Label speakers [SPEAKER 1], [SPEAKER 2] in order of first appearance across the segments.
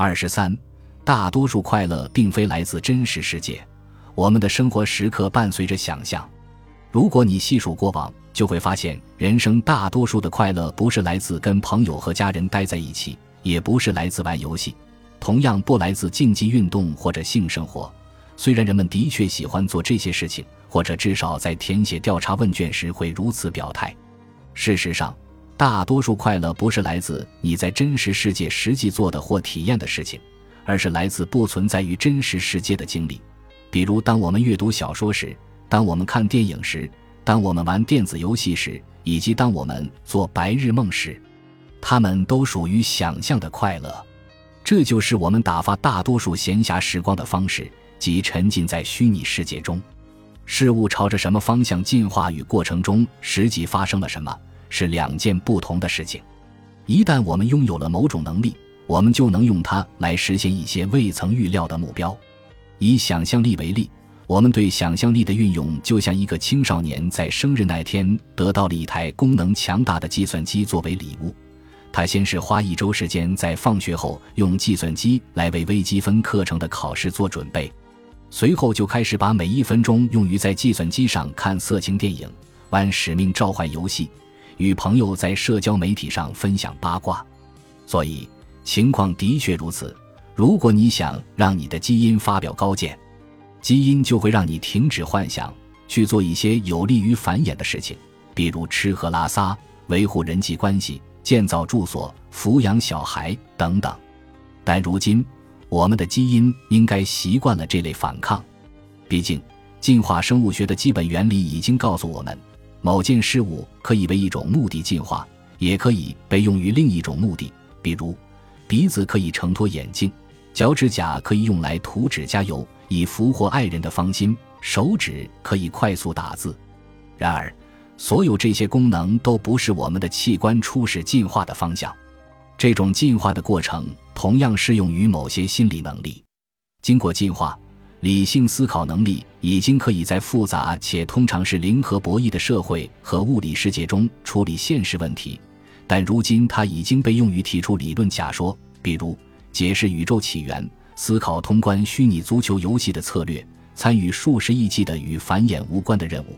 [SPEAKER 1] 二十三，大多数快乐并非来自真实世界，我们的生活时刻伴随着想象。如果你细数过往，就会发现，人生大多数的快乐不是来自跟朋友和家人待在一起，也不是来自玩游戏，同样不来自竞技运动或者性生活。虽然人们的确喜欢做这些事情，或者至少在填写调查问卷时会如此表态。事实上，大多数快乐不是来自你在真实世界实际做的或体验的事情，而是来自不存在于真实世界的经历。比如，当我们阅读小说时，当我们看电影时，当我们玩电子游戏时，以及当我们做白日梦时，它们都属于想象的快乐。这就是我们打发大多数闲暇时光的方式，即沉浸在虚拟世界中。事物朝着什么方向进化与过程中实际发生了什么？是两件不同的事情。一旦我们拥有了某种能力，我们就能用它来实现一些未曾预料的目标。以想象力为例，我们对想象力的运用就像一个青少年在生日那天得到了一台功能强大的计算机作为礼物。他先是花一周时间在放学后用计算机来为微积分课程的考试做准备，随后就开始把每一分钟用于在计算机上看色情电影、玩使命召唤游戏。与朋友在社交媒体上分享八卦，所以情况的确如此。如果你想让你的基因发表高见，基因就会让你停止幻想，去做一些有利于繁衍的事情，比如吃喝拉撒、维护人际关系、建造住所、抚养小孩等等。但如今，我们的基因应该习惯了这类反抗，毕竟进化生物学的基本原理已经告诉我们。某件事物可以为一种目的进化，也可以被用于另一种目的。比如，鼻子可以承托眼镜，脚趾甲可以用来涂指甲油，以俘获爱人的芳心；手指可以快速打字。然而，所有这些功能都不是我们的器官初始进化的方向。这种进化的过程同样适用于某些心理能力。经过进化。理性思考能力已经可以在复杂且通常是零和博弈的社会和物理世界中处理现实问题，但如今它已经被用于提出理论假说，比如解释宇宙起源、思考通关虚拟足球游戏的策略、参与数十亿计的与繁衍无关的任务。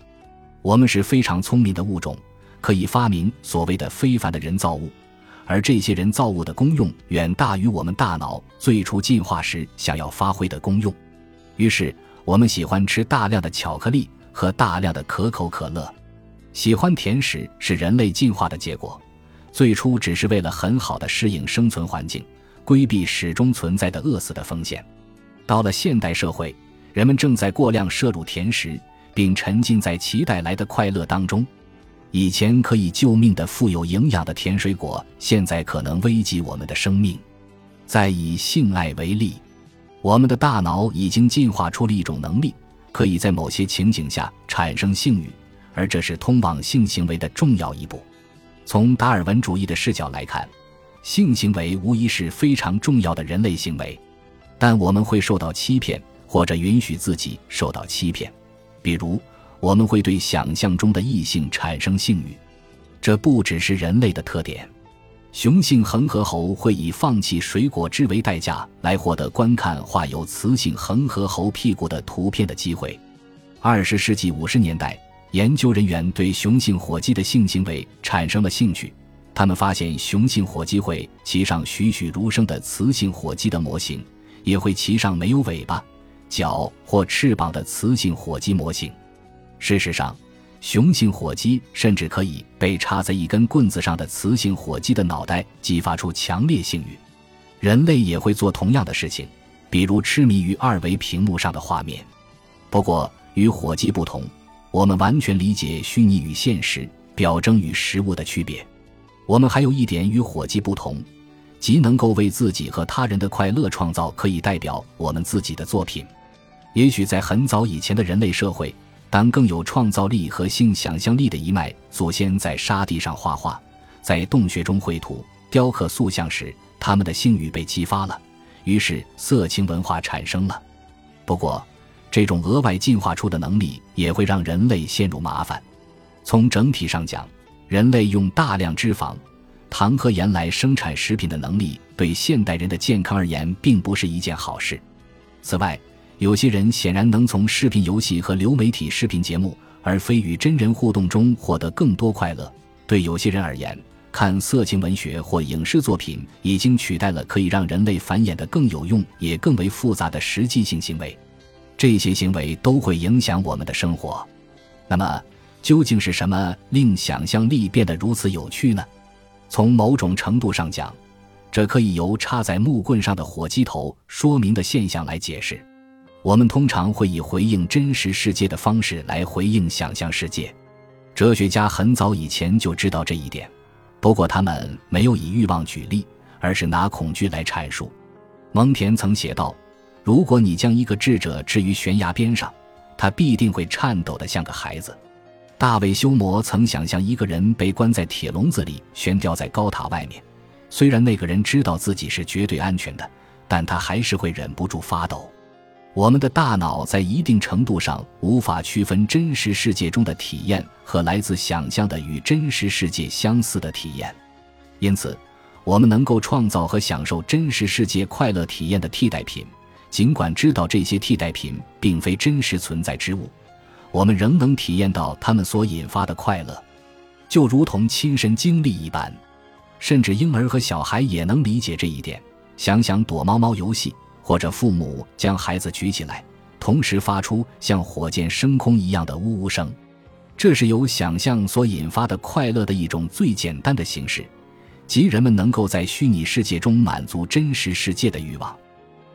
[SPEAKER 1] 我们是非常聪明的物种，可以发明所谓的非凡的人造物，而这些人造物的功用远大于我们大脑最初进化时想要发挥的功用。于是，我们喜欢吃大量的巧克力和大量的可口可乐。喜欢甜食是人类进化的结果，最初只是为了很好的适应生存环境，规避始终存在的饿死的风险。到了现代社会，人们正在过量摄入甜食，并沉浸在其带来的快乐当中。以前可以救命的富有营养的甜水果，现在可能危及我们的生命。再以性爱为例。我们的大脑已经进化出了一种能力，可以在某些情景下产生性欲，而这是通往性行为的重要一步。从达尔文主义的视角来看，性行为无疑是非常重要的人类行为，但我们会受到欺骗，或者允许自己受到欺骗。比如，我们会对想象中的异性产生性欲，这不只是人类的特点。雄性恒河猴会以放弃水果汁为代价来获得观看画有雌性恒河猴屁股的图片的机会。二十世纪五十年代，研究人员对雄性火鸡的性行为产生了兴趣。他们发现，雄性火鸡会骑上栩栩如生的雌性火鸡的模型，也会骑上没有尾巴、脚或翅膀的雌性火鸡模型。事实上，雄性火鸡甚至可以被插在一根棍子上的雌性火鸡的脑袋激发出强烈性欲，人类也会做同样的事情，比如痴迷于二维屏幕上的画面。不过与火鸡不同，我们完全理解虚拟与现实、表征与实物的区别。我们还有一点与火鸡不同，即能够为自己和他人的快乐创造可以代表我们自己的作品。也许在很早以前的人类社会。当更有创造力和性想象力的一脉祖先在沙地上画画，在洞穴中绘图、雕刻塑像时，他们的性欲被激发了，于是色情文化产生了。不过，这种额外进化出的能力也会让人类陷入麻烦。从整体上讲，人类用大量脂肪、糖和盐来生产食品的能力，对现代人的健康而言，并不是一件好事。此外，有些人显然能从视频游戏和流媒体视频节目，而非与真人互动中获得更多快乐。对有些人而言，看色情文学或影视作品已经取代了可以让人类繁衍的更有用也更为复杂的实际性行为。这些行为都会影响我们的生活。那么，究竟是什么令想象力变得如此有趣呢？从某种程度上讲，这可以由插在木棍上的火鸡头说明的现象来解释。我们通常会以回应真实世界的方式来回应想象世界。哲学家很早以前就知道这一点，不过他们没有以欲望举例，而是拿恐惧来阐述。蒙田曾写道：“如果你将一个智者置于悬崖边上，他必定会颤抖得像个孩子。”大卫·休谟曾想象一个人被关在铁笼子里，悬吊在高塔外面。虽然那个人知道自己是绝对安全的，但他还是会忍不住发抖。我们的大脑在一定程度上无法区分真实世界中的体验和来自想象的与真实世界相似的体验，因此，我们能够创造和享受真实世界快乐体验的替代品，尽管知道这些替代品并非真实存在之物。我们仍能体验到它们所引发的快乐，就如同亲身经历一般。甚至婴儿和小孩也能理解这一点。想想躲猫猫游戏，或者父母将孩子举起来，同时发出像火箭升空一样的呜呜声，这是由想象所引发的快乐的一种最简单的形式，即人们能够在虚拟世界中满足真实世界的欲望。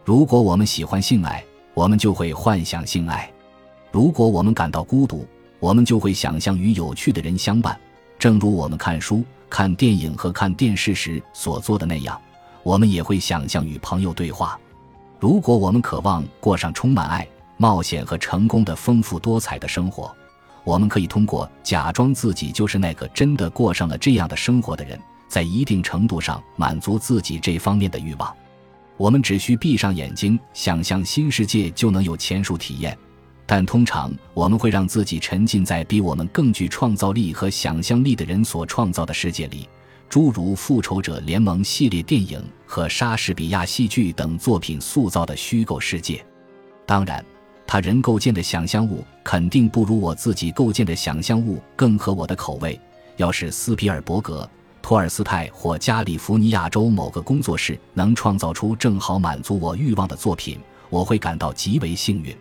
[SPEAKER 1] 如果我们喜欢性爱，我们就会幻想性爱。如果我们感到孤独，我们就会想象与有趣的人相伴，正如我们看书、看电影和看电视时所做的那样。我们也会想象与朋友对话。如果我们渴望过上充满爱、冒险和成功的丰富多彩的生活，我们可以通过假装自己就是那个真的过上了这样的生活的人，在一定程度上满足自己这方面的欲望。我们只需闭上眼睛，想象新世界，就能有前述体验。但通常我们会让自己沉浸在比我们更具创造力和想象力的人所创造的世界里，诸如《复仇者联盟》系列电影和莎士比亚戏剧等作品塑造的虚构世界。当然，他人构建的想象物肯定不如我自己构建的想象物更合我的口味。要是斯皮尔伯格、托尔斯泰或加利福尼亚州某个工作室能创造出正好满足我欲望的作品，我会感到极为幸运。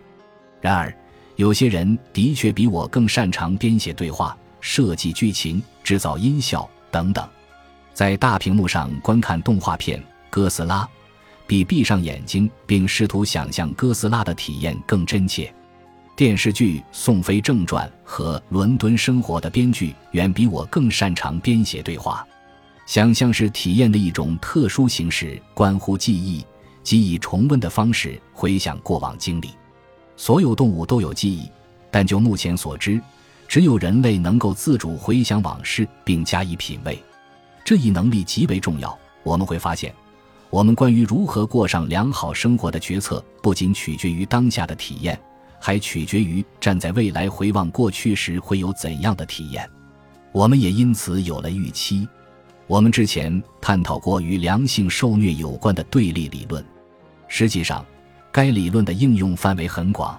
[SPEAKER 1] 然而，有些人的确比我更擅长编写对话、设计剧情、制造音效等等。在大屏幕上观看动画片《哥斯拉》，比闭上眼睛并试图想象哥斯拉的体验更真切。电视剧《宋飞正传》和《伦敦生活》的编剧远比我更擅长编写对话。想象是体验的一种特殊形式，关乎记忆，即以重温的方式回想过往经历。所有动物都有记忆，但就目前所知，只有人类能够自主回想往事并加以品味。这一能力极为重要。我们会发现，我们关于如何过上良好生活的决策，不仅取决于当下的体验，还取决于站在未来回望过去时会有怎样的体验。我们也因此有了预期。我们之前探讨过与良性受虐有关的对立理论，实际上。该理论的应用范围很广。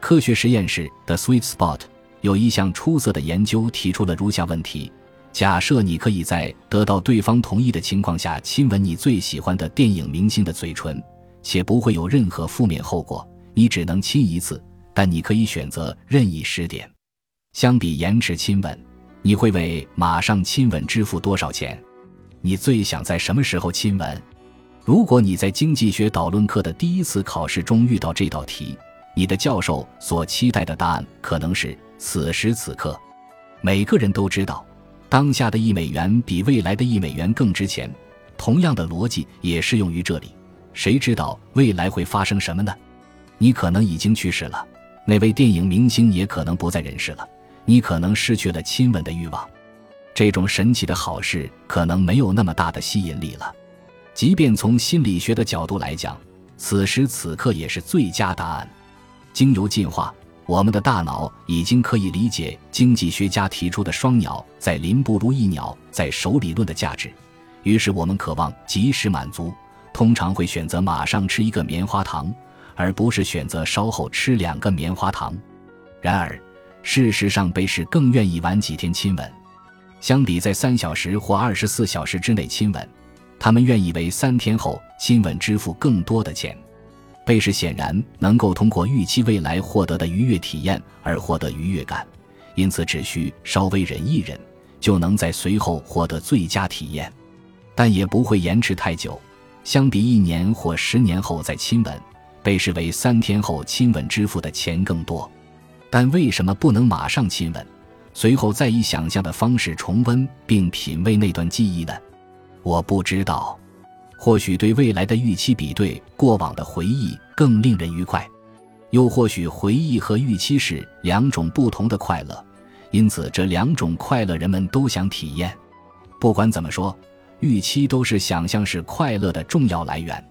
[SPEAKER 1] 科学实验室的 Sweet Spot 有一项出色的研究提出了如下问题：假设你可以在得到对方同意的情况下亲吻你最喜欢的电影明星的嘴唇，且不会有任何负面后果，你只能亲一次，但你可以选择任意时点。相比延迟亲吻，你会为马上亲吻支付多少钱？你最想在什么时候亲吻？如果你在经济学导论课的第一次考试中遇到这道题，你的教授所期待的答案可能是此时此刻。每个人都知道，当下的一美元比未来的一美元更值钱。同样的逻辑也适用于这里。谁知道未来会发生什么呢？你可能已经去世了，那位电影明星也可能不在人世了，你可能失去了亲吻的欲望。这种神奇的好事可能没有那么大的吸引力了。即便从心理学的角度来讲，此时此刻也是最佳答案。经由进化，我们的大脑已经可以理解经济学家提出的“双鸟在林不如一鸟在手”理论的价值，于是我们渴望及时满足，通常会选择马上吃一个棉花糖，而不是选择稍后吃两个棉花糖。然而，事实上，被试更愿意晚几天亲吻，相比在三小时或二十四小时之内亲吻，他们愿意为三天后亲吻支付更多的钱。贝氏显然能够通过预期未来获得的愉悦体验而获得愉悦感，因此只需稍微忍一忍，就能在随后获得最佳体验，但也不会延迟太久。相比一年或十年后再亲吻，被视为三天后亲吻支付的钱更多。但为什么不能马上亲吻，随后再以想象的方式重温并品味那段记忆呢？我不知道。或许对未来的预期比对过往的回忆更令人愉快，又或许回忆和预期是两种不同的快乐，因此这两种快乐人们都想体验。不管怎么说，预期都是想象是快乐的重要来源。